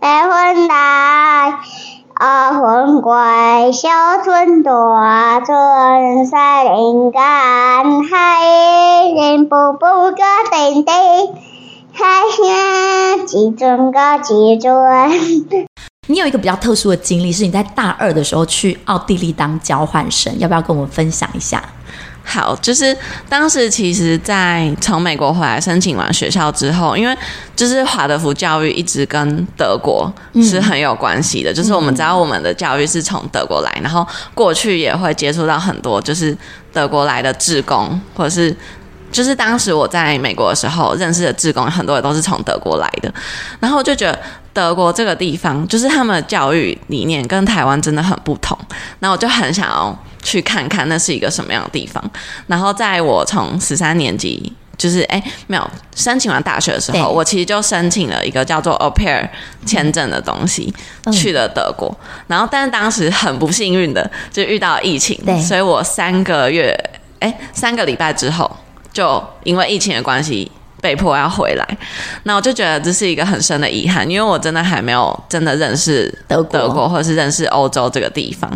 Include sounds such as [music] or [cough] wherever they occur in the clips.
白云来，啊云归，小村大村山林间，海人步步个叮叮，海下几尊个几尊。你有一个比较特殊的经历，是你在大二的时候去奥地利当交换生，要不要跟我们分享一下？好，就是当时其实，在从美国回来申请完学校之后，因为就是华德福教育一直跟德国是很有关系的，嗯、就是我们知道我们的教育是从德国来，然后过去也会接触到很多就是德国来的志工，或者是就是当时我在美国的时候认识的志工，很多也都是从德国来的，然后我就觉得。德国这个地方，就是他们的教育理念跟台湾真的很不同。那我就很想要去看看那是一个什么样的地方。然后在我从十三年级，就是哎没有申请完大学的时候，我其实就申请了一个叫做 Au Pair 签证的东西，嗯、去了德国。然后但是当时很不幸运的就遇到疫情，所以我三个月哎三个礼拜之后，就因为疫情的关系。被迫要回来，那我就觉得这是一个很深的遗憾，因为我真的还没有真的认识德国，德国或者是认识欧洲这个地方，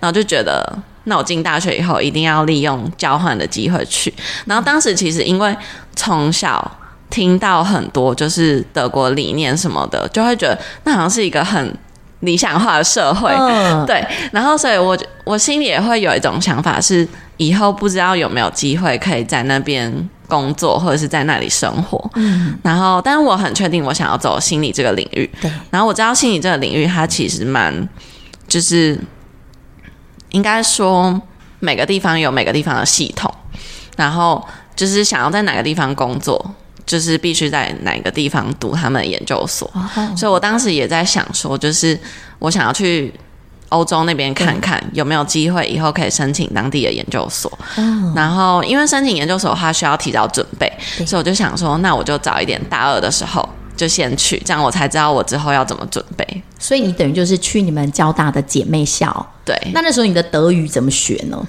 然后就觉得，那我进大学以后一定要利用交换的机会去。然后当时其实因为从小听到很多就是德国理念什么的，就会觉得那好像是一个很理想化的社会，嗯、对。然后所以我我心里也会有一种想法，是以后不知道有没有机会可以在那边。工作或者是在那里生活，嗯，然后，但是我很确定我想要走心理这个领域，对。然后我知道心理这个领域它其实蛮，就是应该说每个地方有每个地方的系统，然后就是想要在哪个地方工作，就是必须在哪个地方读他们的研究所。哦，所以我当时也在想说，就是我想要去。欧洲那边看看有没有机会，以后可以申请当地的研究所。嗯、然后，因为申请研究所的话需要提早准备，所以我就想说，那我就早一点，大二的时候就先去，这样我才知道我之后要怎么准备。所以你等于就是去你们交大的姐妹校。对。那那时候你的德语怎么学呢？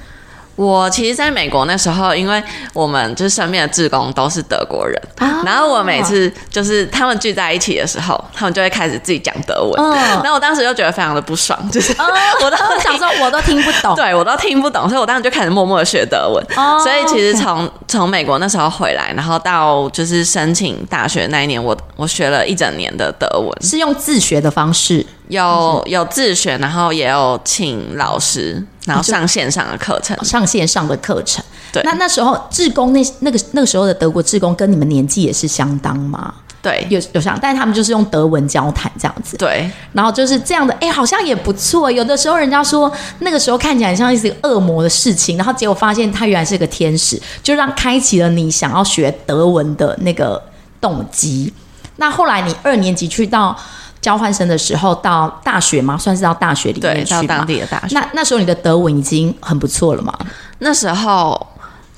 我其实在美国那时候，因为我们就是身边的志工都是德国人，啊、然后我每次就是他们聚在一起的时候，他们就会开始自己讲德文，嗯、然后我当时就觉得非常的不爽，就是、嗯、[laughs] 我都 [laughs] 想说我都听不懂，对我都听不懂，所以我当时就开始默默的学德文。哦、所以其实从从美国那时候回来，然后到就是申请大学那一年，我我学了一整年的德文，是用自学的方式。有有自学，然后也有请老师，然后上线上的课程，上线上的课程。对，那那时候志工那那个那个时候的德国志工跟你们年纪也是相当吗？对，有有像，但是他们就是用德文交谈这样子。对，然后就是这样的，哎，好像也不错。有的时候人家说那个时候看起来像是一个恶魔的事情，然后结果发现他原来是个天使，就让开启了你想要学德文的那个动机。那后来你二年级去到。交换生的时候到大学吗？算是到大学里面到当地的大学。那那时候你的德文已经很不错了嘛？那时候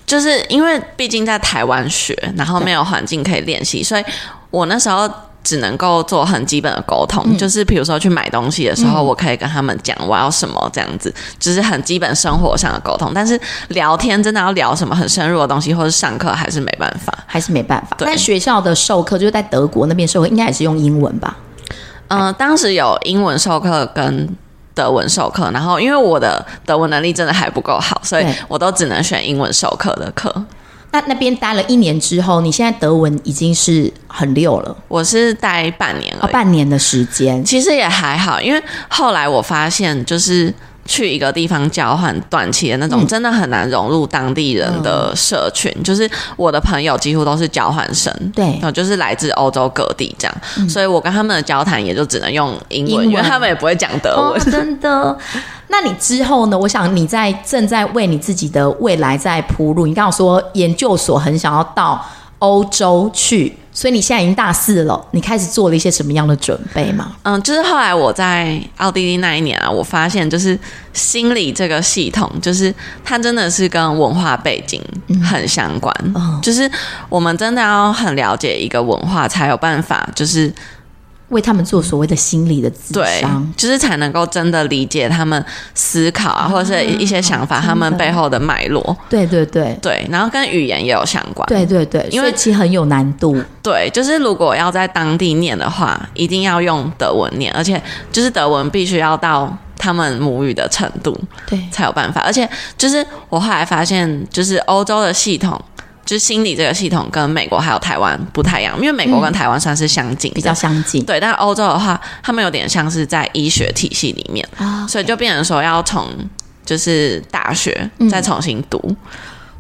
就是因为毕竟在台湾学，然后没有环境可以练习，所以我那时候只能够做很基本的沟通，嗯、就是比如说去买东西的时候，我可以跟他们讲我要什么这样子，就是很基本生活上的沟通。但是聊天真的要聊什么很深入的东西，或者上课还是没办法，还是没办法。对但学校的授课就是在德国那边授课，应该也是用英文吧？嗯、呃，当时有英文授课跟德文授课，然后因为我的德文能力真的还不够好，所以我都只能选英文授课的课。那那边待了一年之后，你现在德文已经是很溜了。我是待半年了，哦，半年的时间，其实也还好，因为后来我发现就是。去一个地方交换短期的那种，真的很难融入当地人的社群。嗯、就是我的朋友几乎都是交换生，对，就是来自欧洲各地这样，嗯、所以我跟他们的交谈也就只能用英文，英文因为他们也不会讲德文。哦、真的？[laughs] 那你之后呢？我想你在正在为你自己的未来在铺路。你刚刚说研究所很想要到欧洲去。所以你现在已经大四了，你开始做了一些什么样的准备吗？嗯，就是后来我在奥地利那一年啊，我发现就是心理这个系统，就是它真的是跟文化背景很相关。嗯，就是我们真的要很了解一个文化，才有办法就是为他们做所谓的心理的咨对，就是才能够真的理解他们思考啊，或者是一些想法，他们背后的脉络。对对对对，然后跟语言也有相关。对对对，因为其实很有难度。对，就是如果要在当地念的话，一定要用德文念，而且就是德文必须要到他们母语的程度，对，才有办法。而且就是我后来发现，就是欧洲的系统。就是心理这个系统跟美国还有台湾不太一样，因为美国跟台湾算是相近，比较相近。对，但欧洲的话，他们有点像是在医学体系里面，哦 okay、所以就变成说要从就是大学再重新读，嗯，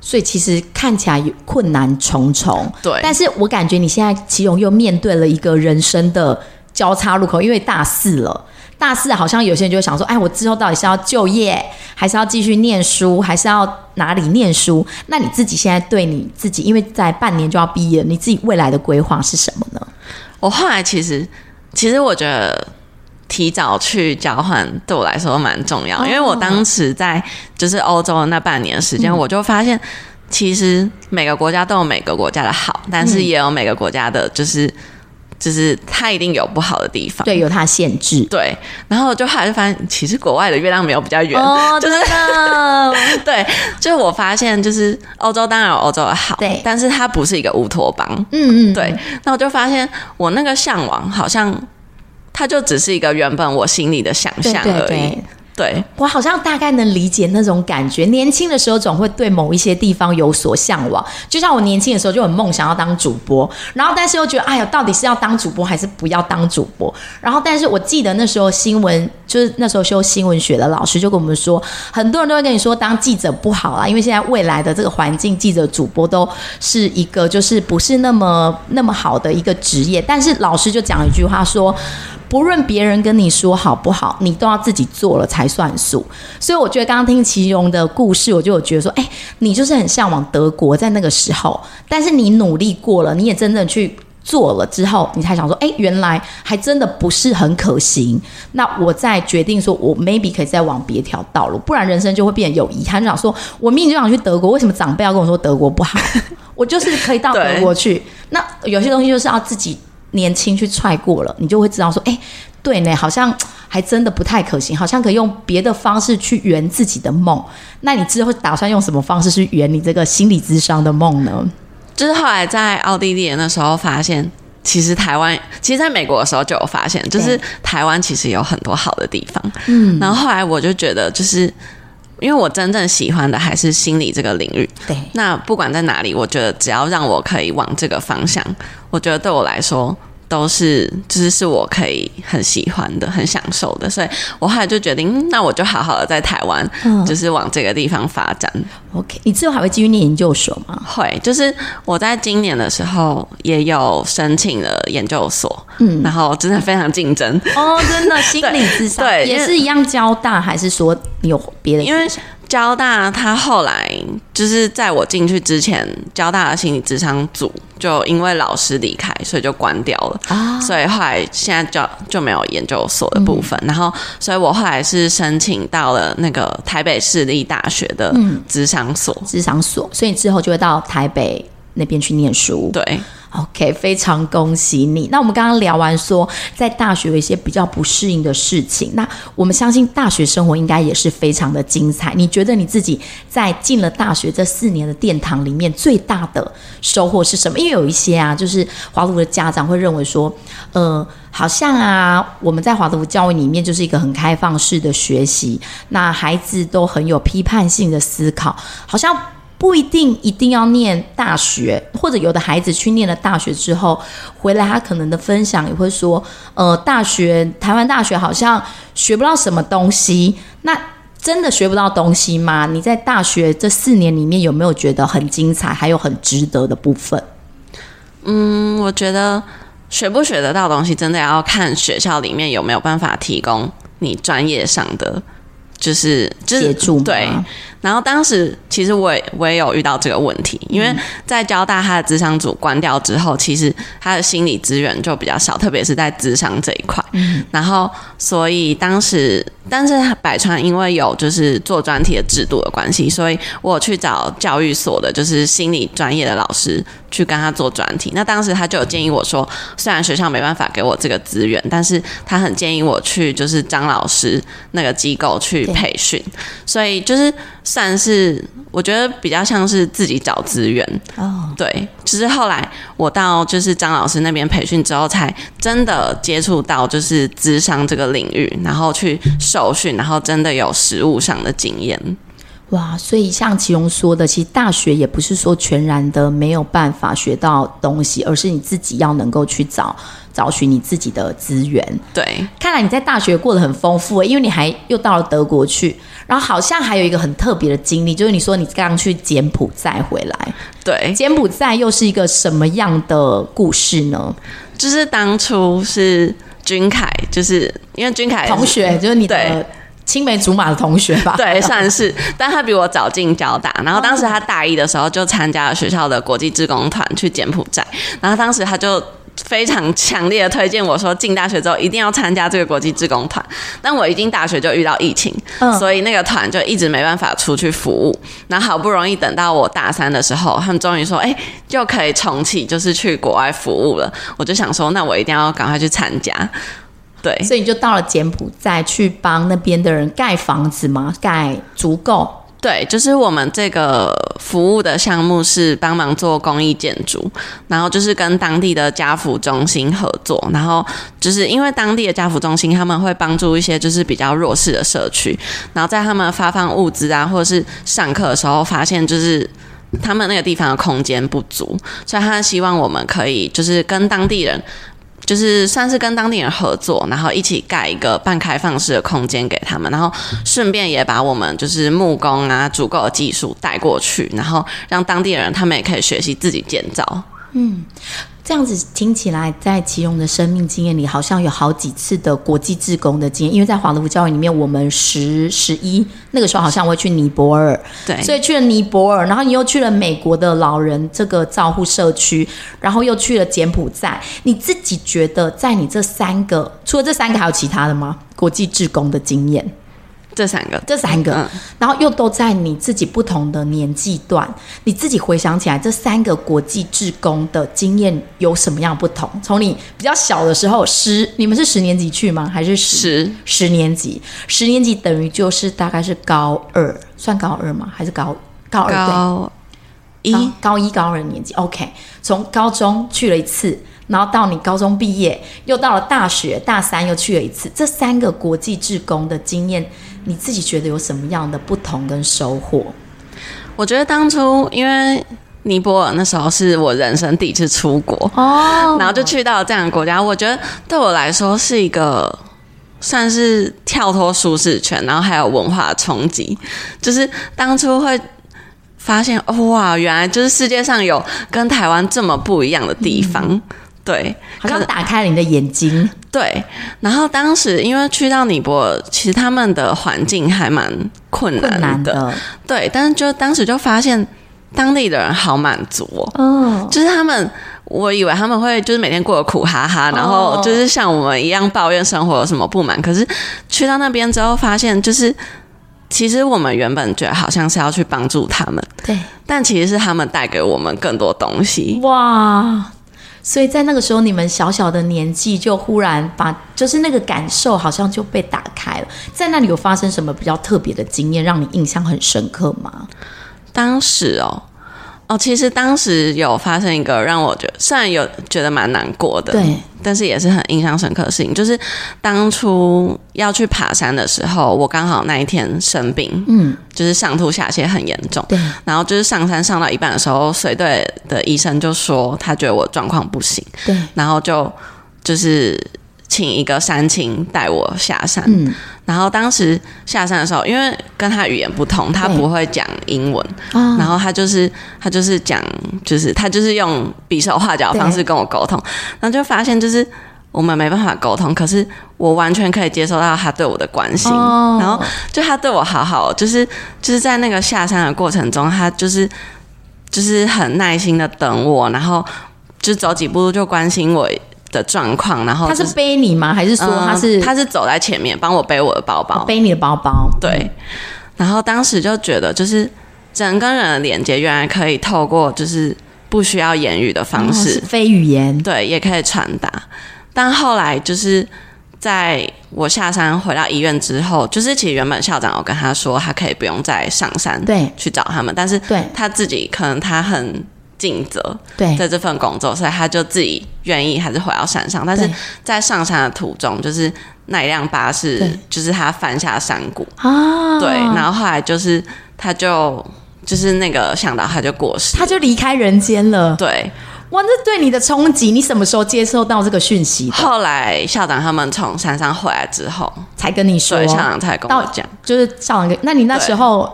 所以其实看起来困难重重。对，但是我感觉你现在其荣又面对了一个人生的交叉路口，因为大四了。大四好像有些人就会想说，哎，我之后到底是要就业，还是要继续念书，还是要哪里念书？那你自己现在对你自己，因为在半年就要毕业，你自己未来的规划是什么呢？我后来其实，其实我觉得提早去交换对我来说蛮重要，哦，因为我当时在就是欧洲的那半年时间，嗯，我就发现，其实每个国家都有每个国家的好，但是也有每个国家的就是。就是它一定有不好的地方，对，有它的限制，对。然后就后来就发现，其实国外的月亮没有比较圆，哦，[laughs] 就是 [laughs] 对。就是我发现，就是欧洲当然有欧洲的好，对，但是它不是一个乌托邦，嗯嗯，对。那我就发现，我那个向往好像，它就只是一个原本我心里的想象而已。对对对对，我好像大概能理解那种感觉。年轻的时候总会对某一些地方有所向往，就像我年轻的时候就很梦想要当主播，然后但是又觉得，哎呀，到底是要当主播还是不要当主播？然后但是我记得那时候新闻，就是那时候修新闻学的老师就跟我们说，很多人都会跟你说当记者不好啦，因为现在未来的这个环境，记者、主播都是一个就是不是那么那么好的一个职业。但是老师就讲一句话说。不论别人跟你说好不好，你都要自己做了才算数。所以我觉得刚刚听其荣的故事，我就有觉得说，哎，你就是很向往德国在那个时候，但是你努力过了，你也真正去做了之后，你才想说，哎，原来还真的不是很可行。那我再决定说，我 maybe 可以再往别条道路，不然人生就会变得有遗憾。就想说，我明明就想去德国，为什么长辈要跟我说德国不好？[laughs] 我就是可以到德国去。那有些东西就是要自己。年轻去踹过了，你就会知道说，哎，对呢，好像还真的不太可行，好像可以用别的方式去圆自己的梦。那你之后打算用什么方式去圆你这个心理咨商的梦呢？就是后来在奥地利的时候发现，其实台湾，其实在美国的时候就有发现，就是台湾其实有很多好的地方。嗯，然后后来我就觉得，就是因为我真正喜欢的还是心理这个领域。对，那不管在哪里，我觉得只要让我可以往这个方向。我觉得对我来说都是，就是是我可以很喜欢的、很享受的，所以我后来就决定，那我就好好的在台湾，嗯，就是往这个地方发展。OK，你之后还会继续念研究所吗？会，就是我在今年的时候也有申请了研究所，嗯，然后真的非常竞争哦，真的心理智商 [laughs] 对，也是一样交大，还是说你有别的？因为交大他后来就是在我进去之前，交大的心理智商组就因为老师离开，所以就关掉了啊。所以后来现在就就没有研究所的部分。嗯、然后，所以我后来是申请到了那个台北市立大学的智商所，咨商所。所以之后就会到台北那边去念书。对。OK，非常恭喜你。那我们刚刚聊完说，在大学有一些比较不适应的事情，那我们相信大学生活应该也是非常的精彩。你觉得你自己在进了大学这四年的殿堂里面，最大的收获是什么？因为有一些啊，就是华德福的家长会认为说，呃，好像啊，我们在华德福教育里面就是一个很开放式的学习，那孩子都很有批判性的思考，好像。不一定一定要念大学，或者有的孩子去念了大学之后回来，他可能的分享也会说，呃，大学台湾大学好像学不到什么东西。那真的学不到东西吗？你在大学这四年里面有没有觉得很精彩，还有很值得的部分？嗯，我觉得学不学得到东西，真的要看学校里面有没有办法提供你专业上的。就是就是协助对，然后当时其实我也我也有遇到这个问题，因为在交大他的智商组关掉之后，其实他的心理资源就比较少，特别是在智商这一块。嗯，然后所以当时但是百川因为有就是做专题的制度的关系，所以我去找教育所的，就是心理专业的老师去跟他做专题。那当时他就有建议我说，虽然学校没办法给我这个资源，但是他很建议我去就是张老师那个机构去培训。所以就是算是我觉得比较像是自己找资源哦。对，就是后来我到就是张老师那边培训之后，才真的接触到就是咨商这个领域，然后去受训，然后真的有实务上的经验。哇，所以像其荣说的，其实大学也不是说全然的没有办法学到东西，而是你自己要能够去找找寻你自己的资源。对，看来你在大学过得很丰富，因为你还又到了德国去，然后好像还有一个很特别的经历，就是你说你刚刚去柬埔寨回来。对，柬埔寨又是一个什么样的故事呢？就是当初是君凯，就是因为君凯同学，就是你的。青梅竹马的同学吧，[laughs] 对，算是，但他比我早进交大，然后当时他大一的时候就参加了学校的国际志工团去柬埔寨，然后当时他就非常强烈的推荐我说，进大学之后一定要参加这个国际志工团，但我一进大学就遇到疫情，嗯，所以那个团就一直没办法出去服务，然后好不容易等到我大三的时候，他们终于说，哎，就可以重启，就是去国外服务了，我就想说，那我一定要赶快去参加。对，所以你就到了柬埔寨去帮那边的人盖房子吗？盖足够？对，就是我们这个服务的项目是帮忙做公益建筑，然后就是跟当地的家扶中心合作，然后就是因为当地的家扶中心他们会帮助一些就是比较弱势的社区，然后在他们发放物资啊，或者是上课的时候发现就是他们那个地方的空间不足，所以他希望我们可以就是跟当地人。就是算是跟当地人合作，然后一起盖一个半开放式的空间给他们，然后顺便也把我们就是木工啊、足够的技术带过去，然后让当地人他们也可以学习自己建造。嗯。这样子听起来，在奇荣的生命经验里，好像有好几次的国际志工的经验。因为在华德福教育里面，我们十十一那个时候好像会去尼泊尔，对，所以去了尼泊尔，然后你又去了美国的老人这个照护社区，然后又去了柬埔寨。你自己觉得，在你这三个，除了这三个，还有其他的吗？国际志工的经验？这三个，这三个，嗯，然后又都在你自己不同的年纪段，你自己回想起来，这三个国际志工的经验有什么样不同？从你比较小的时候，十，你们是十年级去吗？还是十十，十年级？十年级等于就是大概是高二，算高二吗？还是高高二？高一高，高一高二的年纪。OK，从高中去了一次。然后到你高中毕业，又到了大学大三又去了一次，这三个国际志工的经验，你自己觉得有什么样的不同跟收获？我觉得当初因为尼泊尔那时候是我人生第一次出国哦，然后就去到了这样的国家，我觉得对我来说是一个算是跳脱舒适圈，然后还有文化冲击，就是当初会发现哇，原来就是世界上有跟台湾这么不一样的地方。嗯对，好像打开了你的眼睛。对，然后当时因为去到尼泊尔，其实他们的环境还蛮困难的。对，但是就当时就发现当地的人好满足哦。哦。就是他们，我以为他们会就是每天过得苦哈哈，然后就是像我们一样抱怨生活有什么不满。可是去到那边之后，发现就是其实我们原本觉得好像是要去帮助他们，对，但其实是他们带给我们更多东西。哇。所以在那个时候，你们小小的年纪就忽然把，就是那个感受好像就被打开了。在那里有发生什么比较特别的经验，让你印象很深刻吗？当时哦。哦，其实当时有发生一个让我觉得，虽然有觉得蛮难过的，对，但是也是很印象深刻的事情，就是当初要去爬山的时候，我刚好那一天生病，嗯，就是上吐下泻很严重，对，然后就是上山上到一半的时候，随队的医生就说他觉得我状况不行，对，然后就就是。请一个山青带我下山，嗯，然后当时下山的时候，因为跟他语言不通，他不会讲英文，然后他就是他就是讲，就是他就是用比手画脚的方式跟我沟通，然后就发现就是我们没办法沟通，可是我完全可以接受到他对我的关心，哦，然后就他对我好好，就是就是在那个下山的过程中，他就是就是很耐心的等我，然后就走几步路就关心我。的状况，然后、就是、他是背你吗？还是说他是、嗯、他是走在前面帮我背我的包包，背你的包包？对。然后当时就觉得，就是人跟人的连接，原来可以透过就是不需要言语的方式，哦、非语言，对，也可以传达。但后来就是在我下山回到医院之后，就是其实原本校长有跟他说，他可以不用再上山对去找他们，但是对他自己可能他很。尽责，对，在这份工作，所以他就自己愿意还是回到山上。但是在上山的途中，就是那一辆巴士，就是他翻下山谷。啊，对，然后后来就是他就就是那个向导他就过世，他就离开人间了。对，哇，这对你的冲击，你什么时候接受到这个讯息？后来校长他们从山上回来之后，才跟你说，对，校长才跟我讲，就是校长跟，那你那时候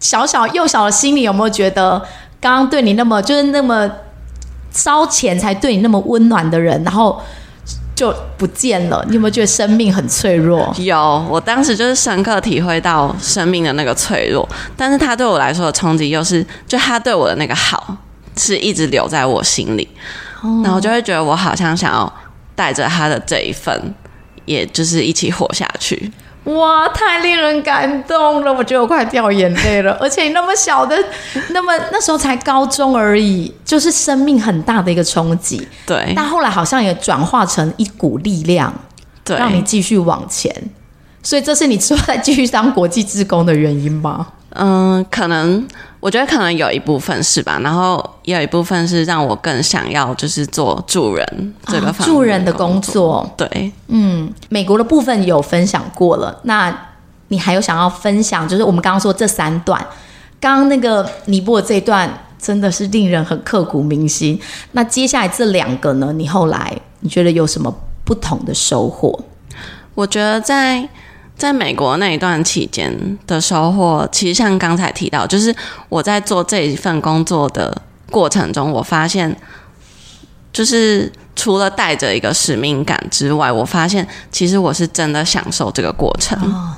小小幼小的心里有没有觉得？刚刚对你那么就是那么烧钱才对你那么温暖的人，然后就不见了。你有没有觉得生命很脆弱？有，我当时就是深刻体会到生命的那个脆弱。但是他对我来说的冲击又是，就他对我的那个好是一直留在我心里，哦、然后就会觉得我好像想要带着他的这一份，也就是一起活下去。哇，太令人感动了！我觉得我快掉眼泪了。[laughs] 而且你那么小的，那么那时候才高中而已，就是生命很大的一个冲击。对。但后来好像也转化成一股力量，对，让你继续往前。所以这是你之后再继续当国际志工的原因吗？嗯，可能。我觉得可能有一部分是吧，然后也有一部分是让我更想要就是做助人这个助人的工作。对，嗯，美国的部分有分享过了，那你还有想要分享？就是我们刚刚说这三段，刚刚那个尼泊尔这一段真的是令人很刻骨铭心。那接下来这两个呢？你后来你觉得有什么不同的收获？我觉得在。在美国那一段期间的收获，其实像刚才提到，就是我在做这一份工作的过程中，我发现，就是除了带着一个使命感之外，我发现其实我是真的享受这个过程。哦，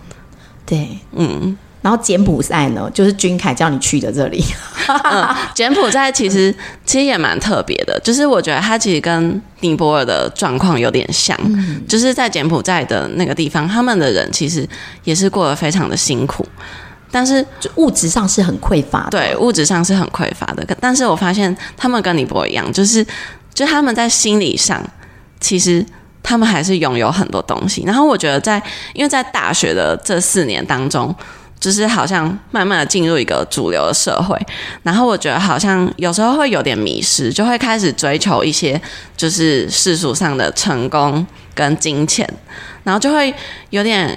对，嗯。然后柬埔寨呢，就是君凯叫你去的这里。[laughs] 嗯，柬埔寨其实其实也蛮特别的，就是我觉得它其实跟尼泊尔的状况有点像，嗯，就是在柬埔寨的那个地方，他们的人其实也是过得非常的辛苦，但是就物质上是很匮乏的，对，物质上是很匮乏的。但是我发现他们跟尼泊尔一样，就是就他们在心理上，其实他们还是拥有很多东西。然后我觉得在因为在大学的这四年当中。就是好像慢慢的进入一个主流的社会，然后我觉得好像有时候会有点迷失，就会开始追求一些就是世俗上的成功跟金钱，然后就会有点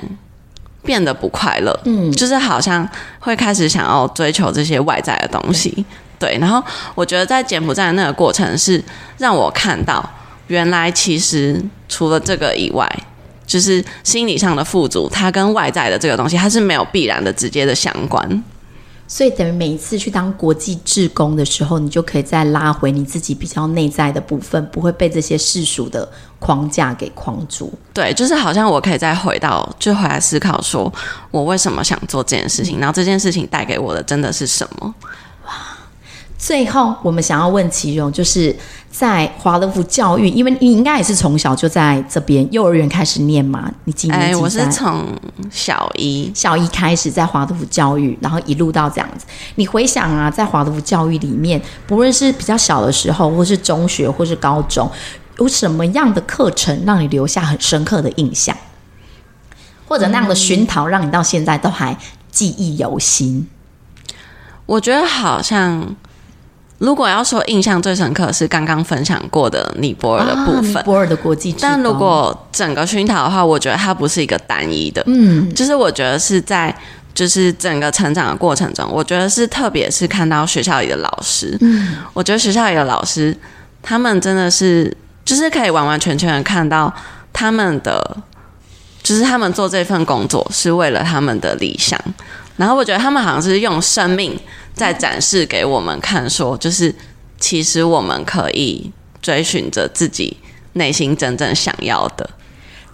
变得不快乐，嗯，就是好像会开始想要追求这些外在的东西，对。然后我觉得在柬埔寨的那个过程是让我看到，原来其实除了这个以外。就是心理上的富足，它跟外在的这个东西，它是没有必然的直接的相关。所以等于每一次去当国际志工的时候，你就可以再拉回你自己比较内在的部分，不会被这些世俗的框架给框住。对，就是好像我可以再回到，就回来思考，说我为什么想做这件事情，然后这件事情带给我的真的是什么？哇！最后，我们想要问其荣，就是。在华德福教育，因为你应该也是从小就在这边幼儿园开始念嘛？你几年级？哎，我是从小一小一开始在华德福教育，然后一路到这样子。你回想啊，在华德福教育里面，不论是比较小的时候，或是中学，或是高中，有什么样的课程让你留下很深刻的印象，或者那样的熏陶，让你到现在都还记忆犹新？我觉得好像。如果要说印象最深刻是刚刚分享过的尼泊尔的部分，啊、尼泊尔的国际。但如果整个熏陶的话，我觉得它不是一个单一的，嗯，就是我觉得是在就是整个成长的过程中，我觉得是特别是看到学校里的老师，嗯，我觉得学校里的老师他们真的是就是可以完完全全的看到他们的，就是他们做这份工作是为了他们的理想，然后我觉得他们好像是用生命。在展示给我们看，说就是其实我们可以追寻着自己内心真正想要的。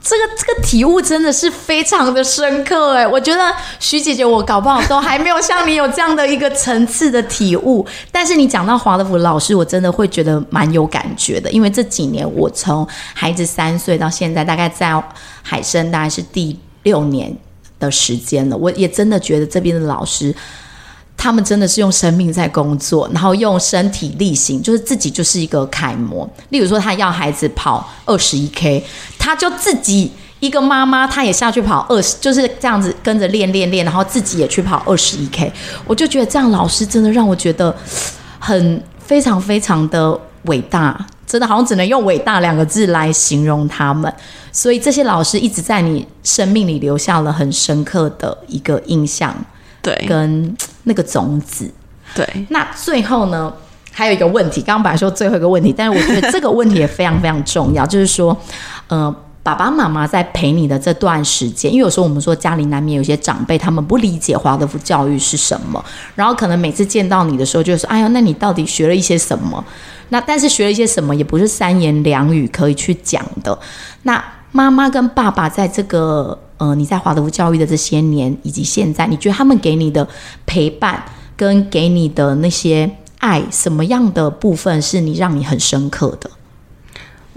这个这个体悟真的是非常的深刻哎，我觉得徐姐姐我搞不好都还没有像你有这样的一个层次的体悟。但是你讲到华德福老师，我真的会觉得蛮有感觉的，因为这几年我从孩子三岁到现在，大概在海参大概是第六年的时间了，我也真的觉得这边的老师。他们真的是用生命在工作，然后用身体力行，就是自己就是一个楷模。例如说，他要孩子跑二十一 K，他就自己一个妈妈，他也下去跑二十，就是这样子跟着练练练，然后自己也去跑二十一 K。我就觉得这样老师真的让我觉得很非常非常的伟大，真的好像只能用伟大两个字来形容他们。所以这些老师一直在你生命里留下了很深刻的一个印象。对，跟那个种子，对。那最后呢，还有一个问题，刚刚本来说最后一个问题，但是我觉得这个问题也非常非常重要，就是说，呃，爸爸妈妈在陪你的这段时间，因为有时候我们说家里难免有些长辈，他们不理解华德福教育是什么，然后可能每次见到你的时候，就说，哎呀，那你到底学了一些什么？那但是学了一些什么，也不是三言两语可以去讲的。那妈妈跟爸爸在这个。呃，你在华德福教育的这些年以及现在，你觉得他们给你的陪伴跟给你的那些爱，什么样的部分是你让你很深刻的？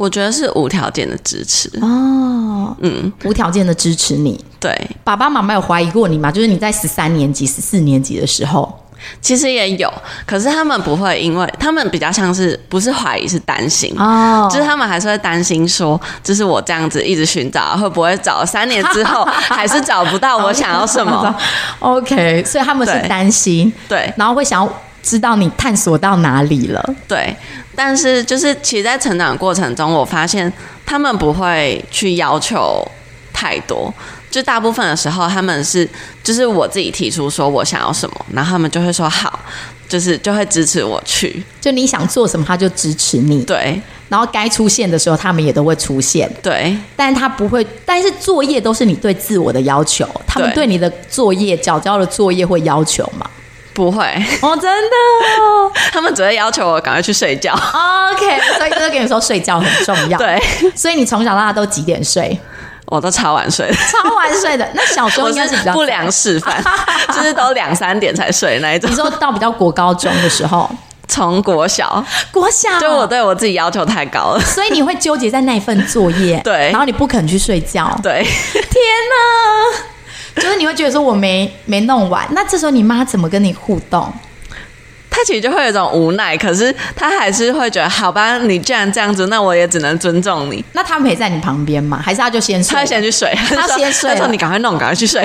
我觉得是无条件的支持哦，嗯，无条件的支持你。对，爸爸妈妈有怀疑过你吗？就是你在十三年级、十四年级的时候。其实也有，可是他们不会，因为他们比较像是不是怀疑，是担心哦，就是他们还是会担心说，就是我这样子一直寻找，会不会找三年之后 [laughs] 还是找不到我想要什么？[laughs] OK，所以他们是担心，对，然后会想要知道你探索到哪里了，对。但是就是其实，在成长过程中，我发现他们不会去要求太多。就大部分的时候，他们是就是我自己提出说我想要什么，然后他们就会说好，就是就会支持我去。就你想做什么，他就支持你。对，然后该出现的时候，他们也都会出现。对，但他不会，但是作业都是你对自我的要求。他们对你的作业，缴交的作业会要求吗？不会。哦，真的哦，[laughs] 他们只会要求我赶快去睡觉。OK，所以哥哥跟你说睡觉很重要。对，所以你从小到大都几点睡？我都超晚睡的，超晚睡的。那小时候应该是比较不良示范，[laughs] 就是都两三点才睡那一种。你说到比较国高中的时候，从国小，国小，就我对我自己要求太高了，所以你会纠结在那一份作业，[laughs] 对，然后你不肯去睡觉，对。天哪，就是你会觉得说我没没弄完，那这时候你妈怎么跟你互动？他其实就会有一种无奈，可是他还是会觉得，好吧，你既然这样子，那我也只能尊重你。那他陪在你旁边吗？还是他就先睡？他先去睡，他先睡。他说：“你赶快弄，赶快去睡。”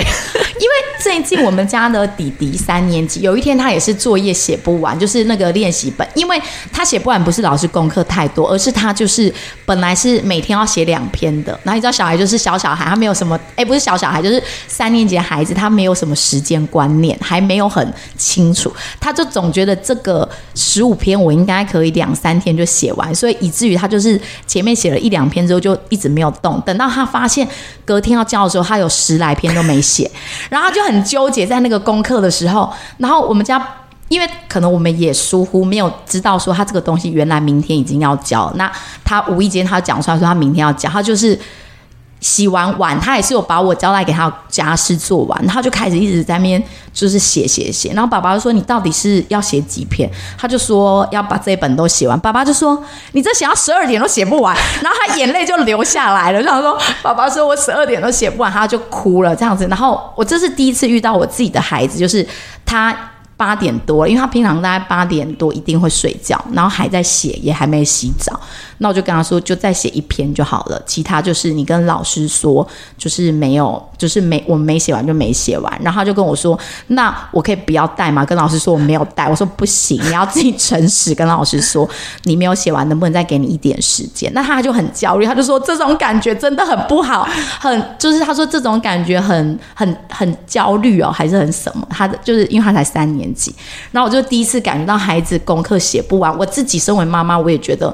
因为最近我们家的弟弟三年级，有一天他也是作业写不完，就是那个练习本，因为他写不完不是老师功课太多，而是他就是本来是每天要写两篇的。然后你知道小孩就是小小孩，他没有什么，哎，不是小小孩，就是三年级的孩子，他没有什么时间观念，还没有很清楚，他就总觉得。这个十五篇我应该可以两三天就写完，所以以至于他就是前面写了一两篇之后就一直没有动，等到他发现隔天要交的时候，他有十来篇都没写，然后他就很纠结在那个功课的时候，然后我们家因为可能我们也疏忽没有知道说他这个东西原来明天已经要交，那他无意间他讲出来说他明天要交，他就是。洗完碗，他也是有把我交代给他家事做完，然后就开始一直在那边就是写写写，然后爸爸就说，你到底是要写几篇？他就说要把这一本都写完。爸爸就说，你这写到十二点都写不完，然后他眼泪就流下来了。然后说，爸爸说我十二点都写不完，他就哭了这样子。然后我这是第一次遇到我自己的孩子，就是他。八点多，因为他平常大概八点多一定会睡觉，然后还在写，也还没洗澡。那我就跟他说，就再写一篇就好了，其他就是你跟老师说，就是没有，就是没我们没写完就没写完。然后他就跟我说，那我可以不要带吗？跟老师说我没有带。我说不行，你要自己诚实跟老师说你没有写完，能不能再给你一点时间？那他就很焦虑，他就说这种感觉真的很不好，很就是他说这种感觉很很很焦虑哦，还是很什么？他的就是因为他才三年。级，然后我就第一次感觉到孩子功课写不完。我自己身为妈妈，我也觉得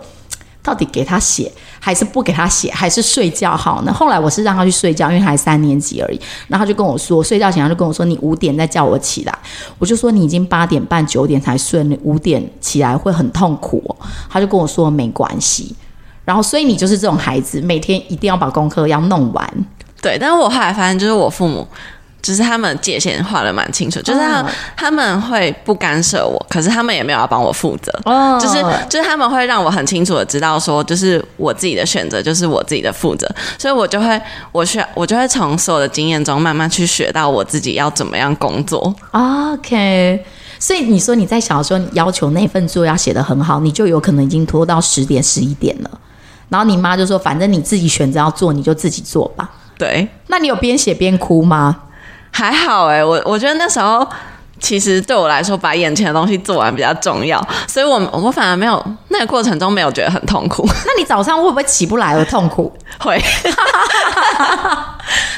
到底给他写还是不给他写，还是睡觉好呢？后来我是让他去睡觉，因为他才三年级而已。然后他就跟我说，睡觉前他就跟我说：“你五点再叫我起来。”我就说：“你已经八点半九点才睡，你五点起来会很痛苦。”他就跟我说：“没关系。”然后所以你就是这种孩子，每天一定要把功课要弄完。对，但是我后来发现，就是我父母。只是他们界限画的蛮清楚，就是他、oh. 他们会不干涉我，可是他们也没有要帮我负责，oh. 就是就是他们会让我很清楚的知道说，就是我自己的选择，就是我自己的负责，所以我就会我需要我就会从所有的经验中慢慢去学到我自己要怎么样工作。OK，所以你说你在小的时候你要求那份作业要写得很好，你就有可能已经拖到十点十一点了，然后你妈就说，反正你自己选择要做，你就自己做吧。对，那你有边写边哭吗？还好哎、欸，我我觉得那时候其实对我来说，把眼前的东西做完比较重要，所以我我反而没有那个过程中没有觉得很痛苦。[laughs] 那你早上会不会起不来而痛苦？[laughs] 会。[laughs]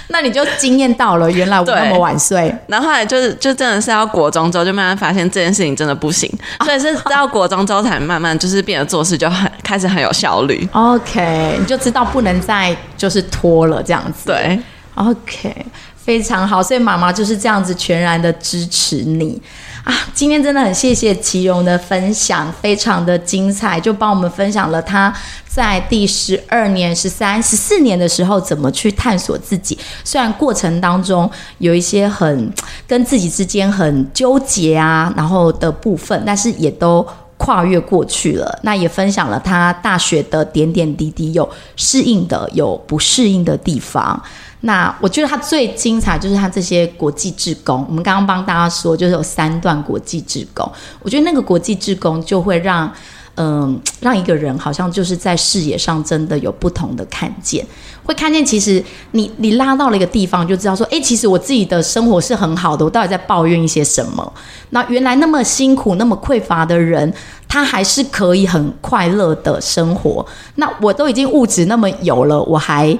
那你就惊艳到了，原来我那么晚睡。然后后来就是就真的是到国中之后，就慢慢发现这件事情真的不行，所以是到国中之后才慢慢就是变得做事就很开始很有效率。OK，你就知道不能再就是拖了这样子。对，OK。非常好，所以妈妈就是这样子全然的支持你啊！今天真的很谢谢其蓉的分享，非常的精彩，就帮我们分享了他在第十二年、十三、十四年的时候怎么去探索自己。虽然过程当中有一些很跟自己之间很纠结啊，然后的部分，但是也都跨越过去了。那也分享了他大学的点点滴滴，有适应的，有不适应的地方。那我觉得他最精彩就是他这些国际志工，我们刚刚帮大家说，就是有三段国际志工。我觉得那个国际志工就会让，嗯、让一个人好像就是在视野上真的有不同的看见，会看见其实你你拉到了一个地方，就知道说，哎，其实我自己的生活是很好的，我到底在抱怨一些什么？那原来那么辛苦、那么匮乏的人，他还是可以很快乐的生活。那我都已经物质那么有了，我还。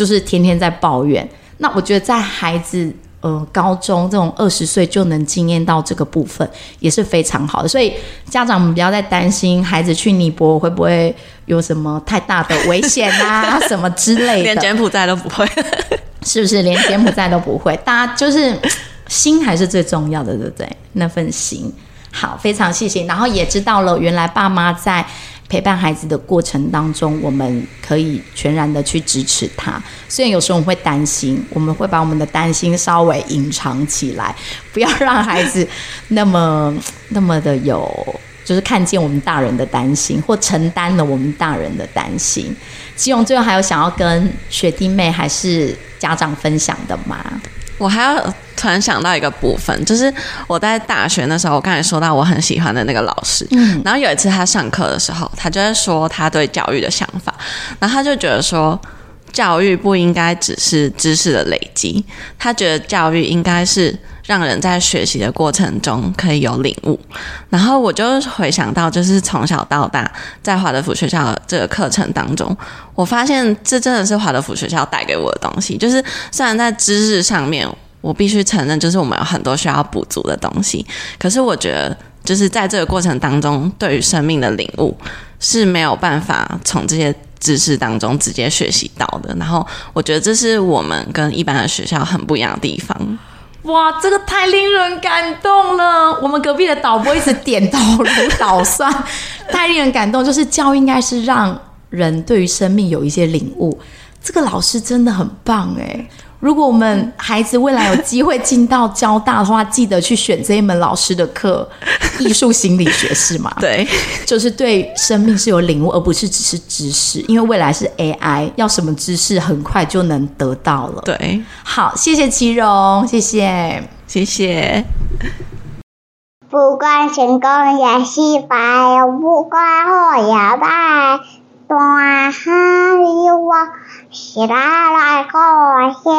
就是天天在抱怨，那我觉得在孩子呃高中这种二十岁就能经验到这个部分也是非常好的，所以家长们不要再担心孩子去尼泊尔会不会有什么太大的危险啊 [laughs] 什么之类的，连柬埔寨都不会，是不是？连柬埔寨都不会，大家就是 [laughs] 心还是最重要的，对不对？那份心好，非常谢谢，然后也知道了原来爸妈在。陪伴孩子的过程当中，我们可以全然的去支持他。虽然有时候我们会担心，我们会把我们的担心稍微隐藏起来，不要让孩子那么那么的有，就是看见我们大人的担心，或承担了我们大人的担心。其蓉最后还有想要跟学弟妹还是家长分享的吗？我还要突然想到一个部分，就是我在大学那时候，我刚才说到我很喜欢的那个老师，嗯，然后有一次他上课的时候，他就在说他对教育的想法，然后他就觉得说，教育不应该只是知识的累积，他觉得教育应该是让人在学习的过程中可以有领悟。然后我就回想到，就是从小到大在华德福学校这个课程当中，我发现这真的是华德福学校带给我的东西，就是虽然在知识上面。我必须承认，就是我们有很多需要补足的东西。可是我觉得，就是在这个过程当中，对于生命的领悟是没有办法从这些知识当中直接学习到的。然后，我觉得这是我们跟一般的学校很不一样的地方。哇，这个太令人感动了！我们隔壁的导播一直点头如捣蒜，太令人感动。就是教应该是让人对于生命有一些领悟。这个老师真的很棒哎。如果我们孩子未来有机会进到交大的话，记得去选这一门老师的课，[laughs] 艺术心理学是吗？对，就是对生命是有领悟，而不是只是知识。因为未来是 AI，要什么知识很快就能得到了。对，好，谢谢其蓉，谢谢，谢谢。不管成功也失败，不管好也坏，大海有我。是啦啦可笑，